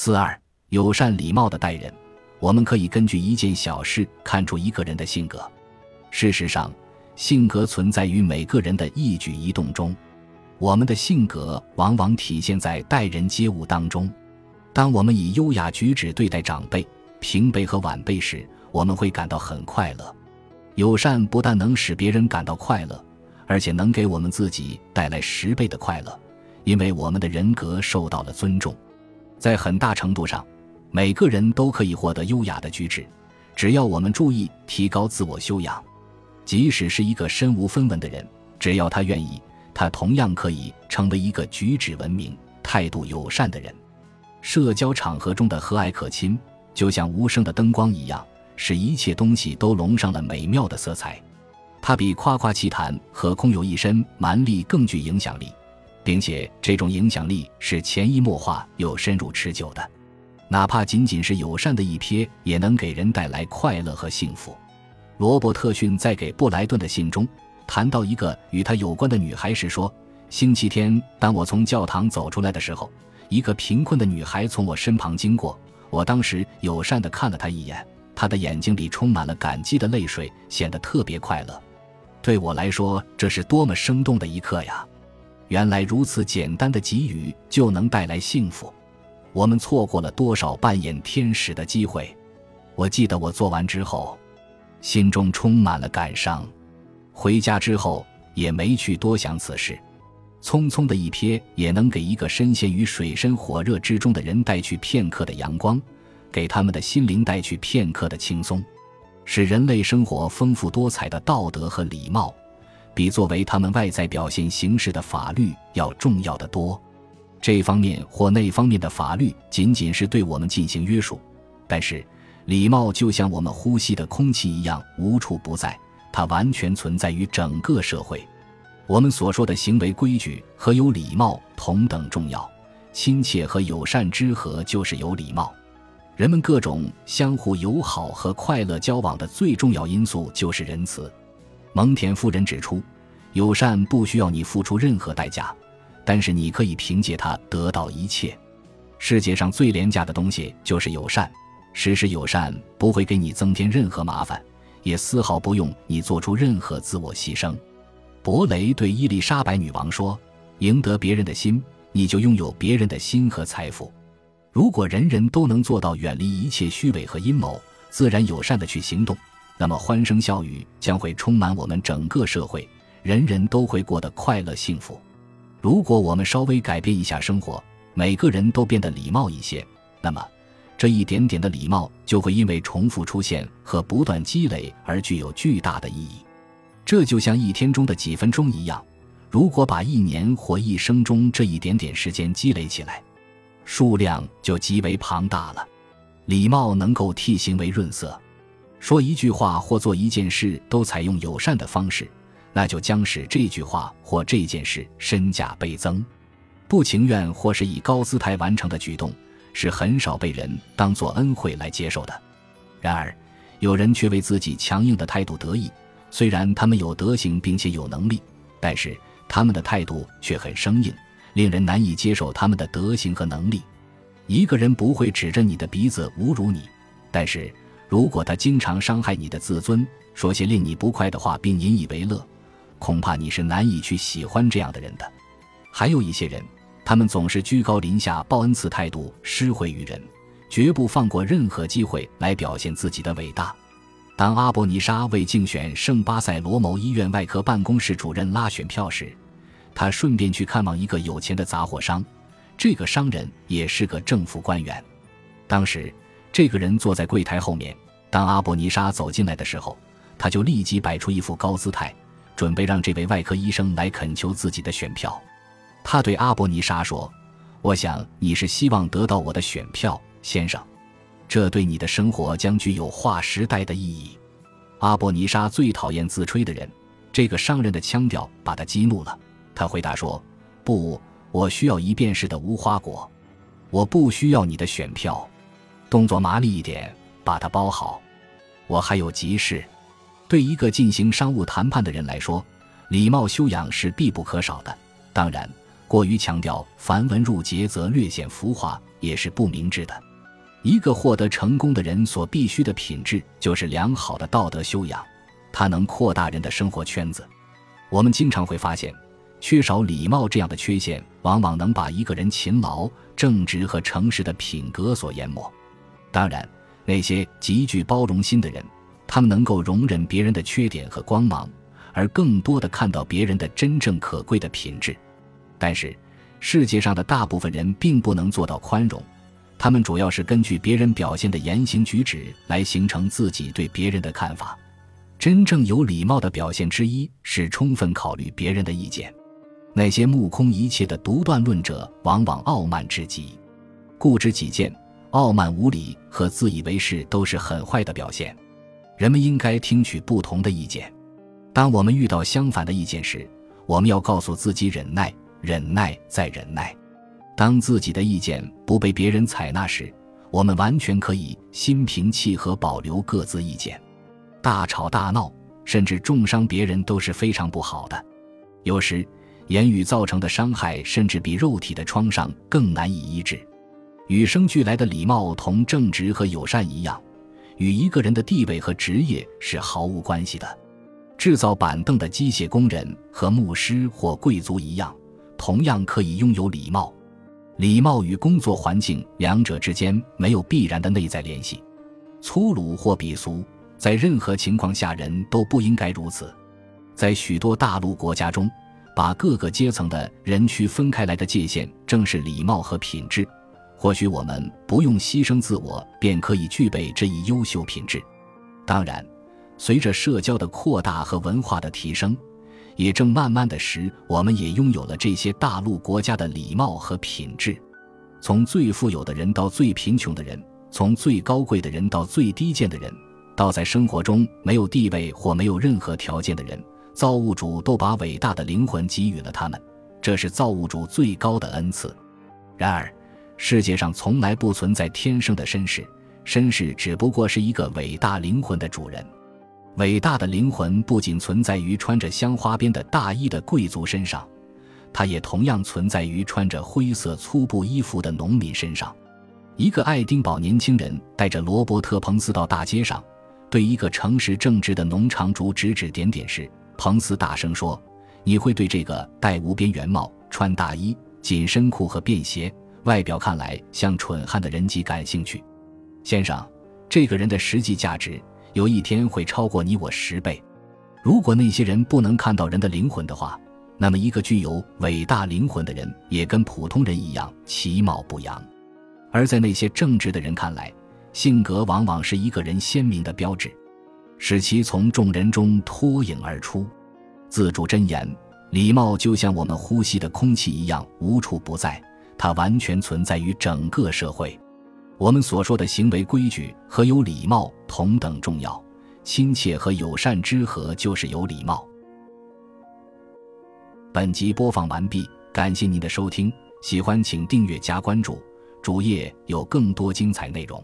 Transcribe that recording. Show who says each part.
Speaker 1: 四二友善礼貌的待人，我们可以根据一件小事看出一个人的性格。事实上，性格存在于每个人的一举一动中。我们的性格往往体现在待人接物当中。当我们以优雅举止对待长辈、平辈和晚辈时，我们会感到很快乐。友善不但能使别人感到快乐，而且能给我们自己带来十倍的快乐，因为我们的人格受到了尊重。在很大程度上，每个人都可以获得优雅的举止，只要我们注意提高自我修养。即使是一个身无分文的人，只要他愿意，他同样可以成为一个举止文明、态度友善的人。社交场合中的和蔼可亲，就像无声的灯光一样，使一切东西都笼上了美妙的色彩。它比夸夸其谈和空有一身蛮力更具影响力。并且这种影响力是潜移默化又深入持久的，哪怕仅仅是友善的一瞥，也能给人带来快乐和幸福。罗伯特逊在给布莱顿的信中谈到一个与他有关的女孩时说：“星期天，当我从教堂走出来的时候，一个贫困的女孩从我身旁经过。我当时友善地看了她一眼，她的眼睛里充满了感激的泪水，显得特别快乐。对我来说，这是多么生动的一刻呀！”原来如此简单的给予就能带来幸福，我们错过了多少扮演天使的机会？我记得我做完之后，心中充满了感伤。回家之后也没去多想此事，匆匆的一瞥也能给一个深陷于水深火热之中的人带去片刻的阳光，给他们的心灵带去片刻的轻松，使人类生活丰富多彩的道德和礼貌。比作为他们外在表现形式的法律要重要的多，这方面或那方面的法律仅仅是对我们进行约束，但是礼貌就像我们呼吸的空气一样无处不在，它完全存在于整个社会。我们所说的行为规矩和有礼貌同等重要，亲切和友善之和就是有礼貌。人们各种相互友好和快乐交往的最重要因素就是仁慈。蒙田夫人指出，友善不需要你付出任何代价，但是你可以凭借它得到一切。世界上最廉价的东西就是友善，实施友善不会给你增添任何麻烦，也丝毫不用你做出任何自我牺牲。伯雷对伊丽莎白女王说：“赢得别人的心，你就拥有别人的心和财富。如果人人都能做到远离一切虚伪和阴谋，自然友善的去行动。”那么欢声笑语将会充满我们整个社会，人人都会过得快乐幸福。如果我们稍微改变一下生活，每个人都变得礼貌一些，那么这一点点的礼貌就会因为重复出现和不断积累而具有巨大的意义。这就像一天中的几分钟一样，如果把一年或一生中这一点点时间积累起来，数量就极为庞大了。礼貌能够替行为润色。说一句话或做一件事都采用友善的方式，那就将使这句话或这件事身价倍增。不情愿或是以高姿态完成的举动，是很少被人当作恩惠来接受的。然而，有人却为自己强硬的态度得意。虽然他们有德行并且有能力，但是他们的态度却很生硬，令人难以接受他们的德行和能力。一个人不会指着你的鼻子侮辱你，但是。如果他经常伤害你的自尊，说些令你不快的话，并引以为乐，恐怕你是难以去喜欢这样的人的。还有一些人，他们总是居高临下、报恩赐态度、施惠于人，绝不放过任何机会来表现自己的伟大。当阿伯尼莎为竞选圣巴塞罗某医院外科办公室主任拉选票时，他顺便去看望一个有钱的杂货商，这个商人也是个政府官员。当时。这个人坐在柜台后面。当阿伯尼莎走进来的时候，他就立即摆出一副高姿态，准备让这位外科医生来恳求自己的选票。他对阿伯尼莎说：“我想你是希望得到我的选票，先生。这对你的生活将具有划时代的意义。”阿伯尼莎最讨厌自吹的人，这个商人的腔调把他激怒了。他回答说：“不，我需要一便士的无花果，我不需要你的选票。”动作麻利一点，把它包好。我还有急事。对一个进行商务谈判的人来说，礼貌修养是必不可少的。当然，过于强调繁文缛节则略显浮华，也是不明智的。一个获得成功的人所必须的品质，就是良好的道德修养，它能扩大人的生活圈子。我们经常会发现，缺少礼貌这样的缺陷，往往能把一个人勤劳、正直和诚实的品格所淹没。当然，那些极具包容心的人，他们能够容忍别人的缺点和光芒，而更多的看到别人的真正可贵的品质。但是，世界上的大部分人并不能做到宽容，他们主要是根据别人表现的言行举止来形成自己对别人的看法。真正有礼貌的表现之一是充分考虑别人的意见。那些目空一切的独断论者，往往傲慢至极，固执己见、傲慢无礼和自以为是都是很坏的表现。人们应该听取不同的意见。当我们遇到相反的意见时，我们要告诉自己忍耐，忍耐再忍耐。当自己的意见不被别人采纳时，我们完全可以心平气和保留各自意见。大吵大闹，甚至重伤别人都是非常不好的。有时，言语造成的伤害甚至比肉体的创伤更难以医治。与生俱来的礼貌同正直和友善一样，与一个人的地位和职业是毫无关系的。制造板凳的机械工人和牧师或贵族一样，同样可以拥有礼貌。礼貌与工作环境两者之间没有必然的内在联系。粗鲁或鄙俗。在任何情况下，人都不应该如此。在许多大陆国家中，把各个阶层的人区分开来的界限，正是礼貌和品质。或许我们不用牺牲自我，便可以具备这一优秀品质。当然，随着社交的扩大和文化的提升，也正慢慢的使我们也拥有了这些大陆国家的礼貌和品质。从最富有的人到最贫穷的人，从最高贵的人到最低贱的人。到在生活中没有地位或没有任何条件的人，造物主都把伟大的灵魂给予了他们，这是造物主最高的恩赐。然而，世界上从来不存在天生的绅士，绅士只不过是一个伟大灵魂的主人。伟大的灵魂不仅存在于穿着镶花边的大衣的贵族身上，它也同样存在于穿着灰色粗布衣服的农民身上。一个爱丁堡年轻人带着罗伯特·彭斯到大街上。对一个诚实正直的农场主指指点点时，彭斯大声说：“你会对这个戴无边圆帽、穿大衣、紧身裤和便鞋、外表看来像蠢汉的人极感兴趣，先生。这个人的实际价值有一天会超过你我十倍。如果那些人不能看到人的灵魂的话，那么一个具有伟大灵魂的人也跟普通人一样其貌不扬。而在那些正直的人看来，性格往往是一个人鲜明的标志，使其从众人中脱颖而出。自主箴言：礼貌就像我们呼吸的空气一样无处不在，它完全存在于整个社会。我们所说的行为规矩和有礼貌同等重要，亲切和友善之和就是有礼貌。本集播放完毕，感谢您的收听，喜欢请订阅加关注，主页有更多精彩内容。